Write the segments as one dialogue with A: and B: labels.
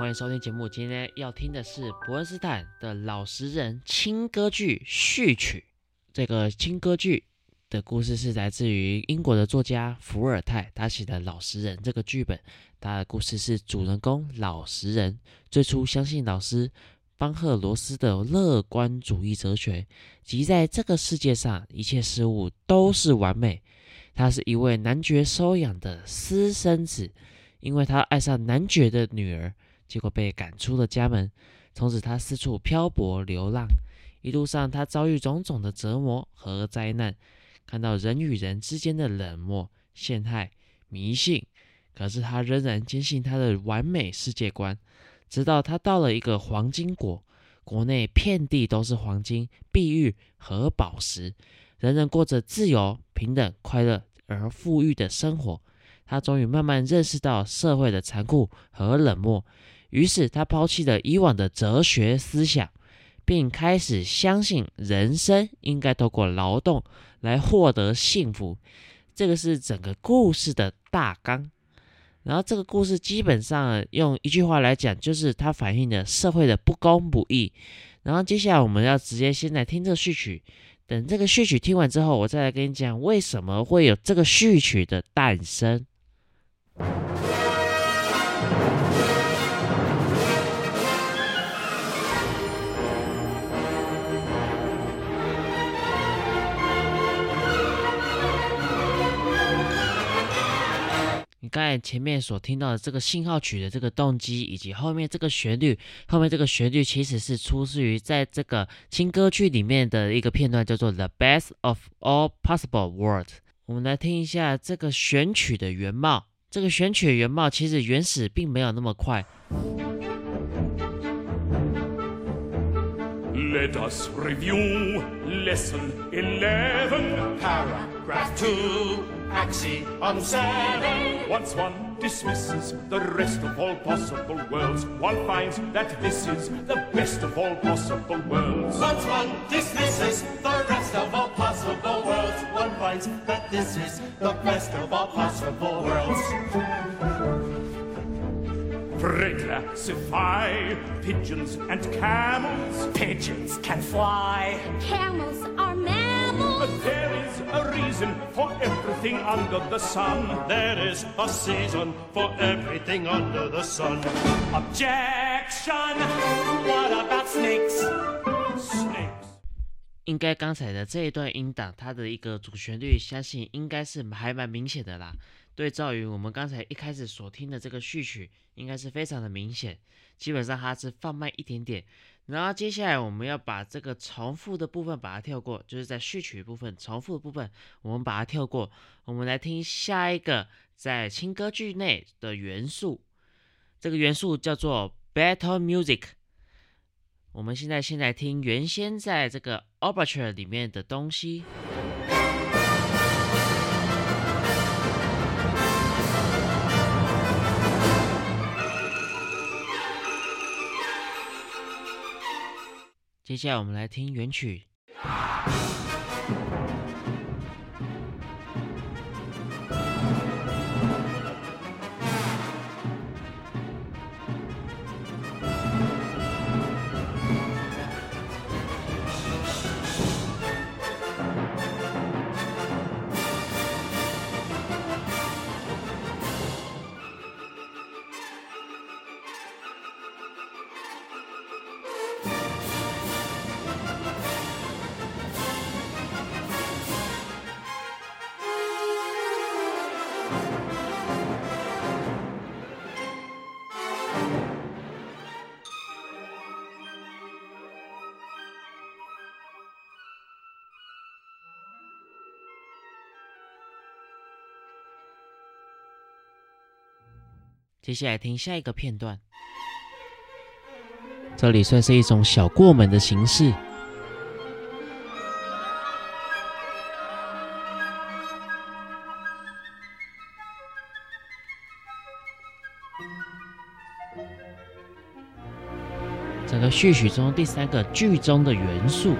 A: 欢迎收听节目。今天要听的是伯恩斯坦的老实人轻歌剧序曲。这个轻歌剧的故事是来自于英国的作家伏尔泰，他写的《老实人》这个剧本。他的故事是主人公老实人最初相信老师邦赫罗斯的乐观主义哲学，即在这个世界上一切事物都是完美。他是一位男爵收养的私生子，因为他爱上男爵的女儿。结果被赶出了家门，从此他四处漂泊流浪，一路上他遭遇种种的折磨和灾难，看到人与人之间的冷漠、陷害、迷信，可是他仍然坚信他的完美世界观。直到他到了一个黄金国，国内遍地都是黄金、碧玉和宝石，人人过着自由、平等、快乐而富裕的生活。他终于慢慢认识到社会的残酷和冷漠。于是他抛弃了以往的哲学思想，并开始相信人生应该透过劳动来获得幸福。这个是整个故事的大纲。然后这个故事基本上用一句话来讲，就是它反映了社会的不公不义。然后接下来我们要直接先来听这个序曲，等这个序曲听完之后，我再来跟你讲为什么会有这个序曲的诞生。刚才前面所听到的这个信号曲的这个动机，以及后面这个旋律，后面这个旋律其实是出自于在这个轻歌剧里面的一个片段，叫做《The Best of All Possible Worlds》。我们来听一下这个选曲的原貌。这个选曲的原貌其实原始并没有那么快。
B: Let us review lesson eleven, paragraph two. Axiom 7. Once one dismisses the rest of all possible worlds, one finds that this is the best of all possible worlds.
C: Once one dismisses the rest of all possible worlds, one finds that this is the best of all possible worlds.
B: Reclassify pigeons and camels.
D: Pigeons can fly.
E: Camels are mammals.
B: There is a reason for everything under the sun.
C: There is a season for everything under the sun.
D: Objection! What about snakes?
B: Snakes.
A: 应该刚才的这一段音档，它的一个主旋律，相信应该是还蛮明显的啦。对照于我们刚才一开始所听的这个序曲，应该是非常的明显。基本上它是放慢一点点，然后接下来我们要把这个重复的部分把它跳过，就是在序曲部分重复的部分，我们把它跳过。我们来听下一个在轻歌剧内的元素，这个元素叫做 battle music。我们现在先来听原先在这个 overture 里面的东西。接下来我们来听原曲。接下来听下一个片段，这里算是一种小过门的形式。整个序曲中第三个剧中的元素。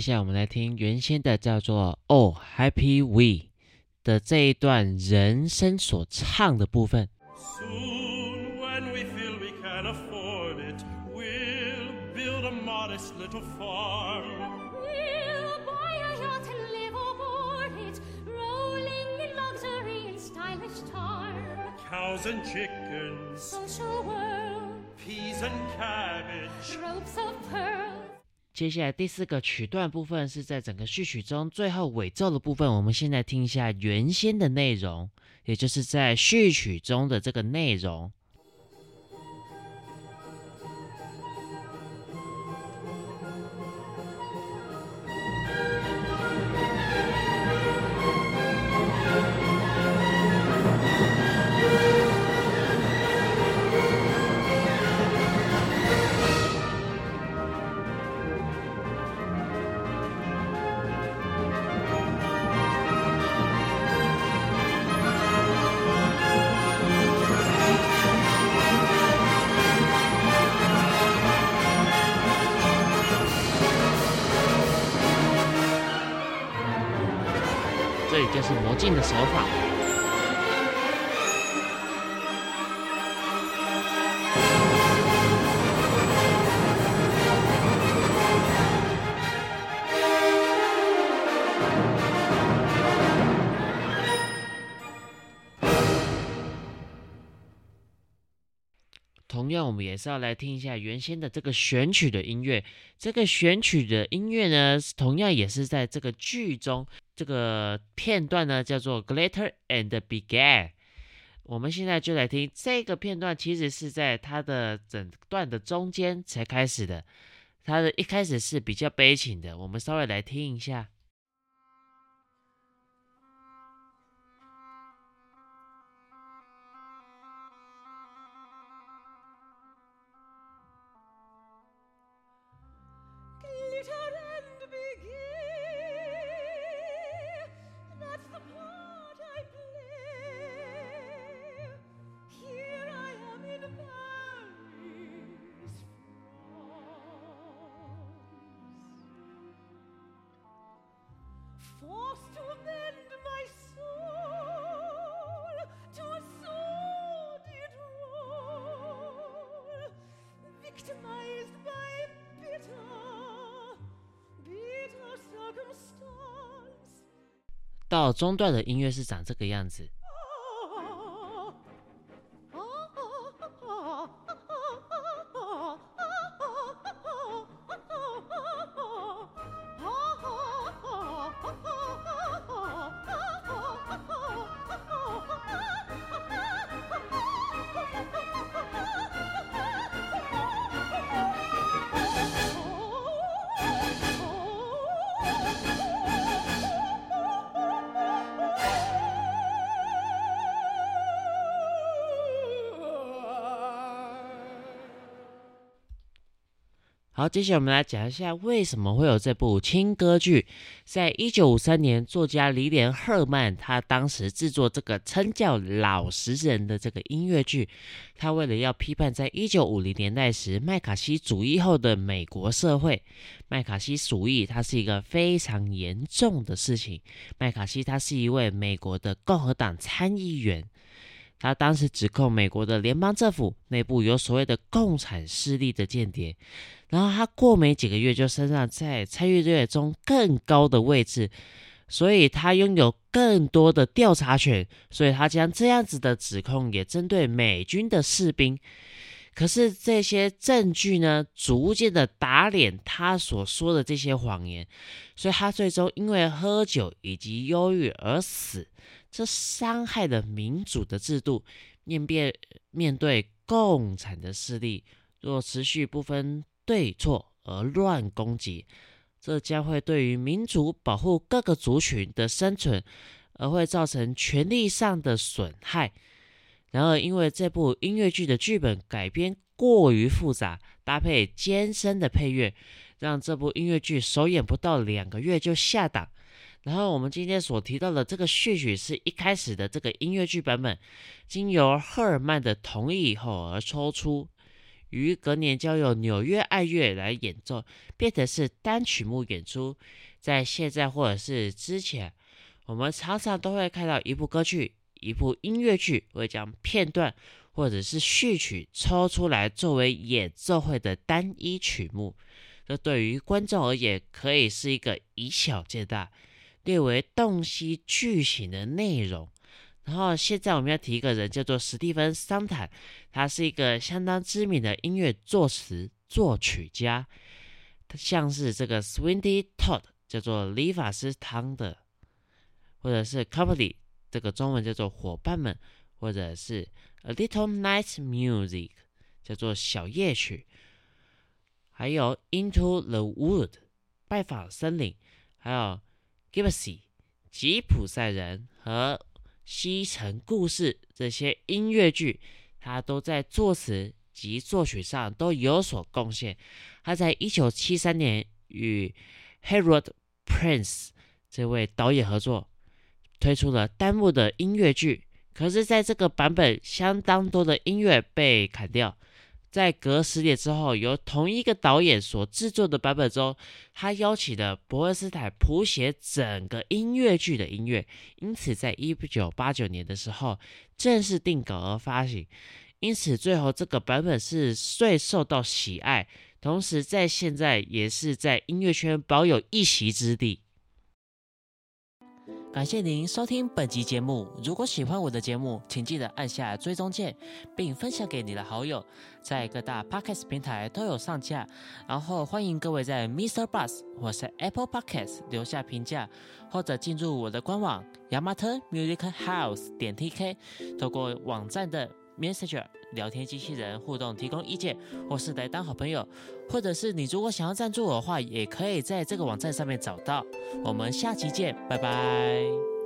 A: 接下来我们来听原先的叫做《Oh Happy We》的这一段人声所唱的部分。
B: Soon, when we feel we can afford it, we'll build a modest little farm.
E: We'll buy a yacht and live aboard it, rolling in luxury and stylish charm.
B: Cows and chickens,
E: Social world,
B: peas and cabbage.
E: ropes of pearls.
A: 接下来第四个曲段部分是在整个序曲中最后尾奏的部分，我们现在听一下原先的内容，也就是在序曲中的这个内容。这就是魔镜的手法。同样，我们也是要来听一下原先的这个选曲的音乐。这个选曲的音乐呢，同样也是在这个剧中，这个片段呢叫做 Glitter and Began。我们现在就来听这个片段，其实是在它的整段的中间才开始的。它的一开始是比较悲情的，我们稍微来听一下。到中段的音乐是长这个样子。好，接下来我们来讲一下为什么会有这部轻歌剧。在一九五三年，作家李连·赫曼他当时制作这个称叫《老实人》的这个音乐剧，他为了要批判在一九五零年代时麦卡锡主义后的美国社会，麦卡锡主义它是一个非常严重的事情。麦卡锡他是一位美国的共和党参议员。他当时指控美国的联邦政府内部有所谓的共产势力的间谍，然后他过没几个月就升上在参议院中更高的位置，所以他拥有更多的调查权，所以他将这样子的指控也针对美军的士兵。可是这些证据呢，逐渐的打脸他所说的这些谎言，所以他最终因为喝酒以及忧郁而死。这伤害了民主的制度，面面面对共产的势力，若持续不分对错而乱攻击，这将会对于民主保护各个族群的生存，而会造成权力上的损害。然而，因为这部音乐剧的剧本改编过于复杂，搭配艰深的配乐，让这部音乐剧首演不到两个月就下档。然后我们今天所提到的这个序曲是一开始的这个音乐剧版本，经由赫尔曼的同意以后而抽出。于隔年交由纽约爱乐来演奏，变成是单曲目演出。在现在或者是之前，我们常常都会看到一部歌剧、一部音乐剧会将片段或者是序曲抽出来作为演奏会的单一曲目。这对于观众而言，可以是一个以小见大、略为洞悉剧情的内容。然后现在我们要提一个人，叫做史蒂芬·桑坦，他是一个相当知名的音乐作词作曲家，像是这个 Swindy Todd。叫做理发师汤的，或者是 Company，这个中文叫做伙伴们，或者是 A Little Night Music，叫做小夜曲，还有 Into the Wood，拜访森林，还有 Gypsy，吉普赛人和西城故事这些音乐剧，他都在作词及作曲上都有所贡献。他在一九七三年与 Harold Prince 这位导演合作推出了单幕的音乐剧，可是在这个版本相当多的音乐被砍掉。在隔十年之后，由同一个导演所制作的版本中，他邀请了伯恩斯坦谱写整个音乐剧的音乐，因此在一九八九年的时候正式定稿而发行。因此最后这个版本是最受到喜爱。同时，在现在也是在音乐圈保有一席之地。感谢您收听本集节目。如果喜欢我的节目，请记得按下追踪键，并分享给你的好友。在各大 Podcast 平台都有上架。然后欢迎各位在 Mr. Bus 或是 Apple Podcast 留下评价，或者进入我的官网 Yamato Music House 点 TK，透过网站的。Messenger 聊天机器人互动提供意见，或是来当好朋友，或者是你如果想要赞助我的话，也可以在这个网站上面找到。我们下期见，拜拜。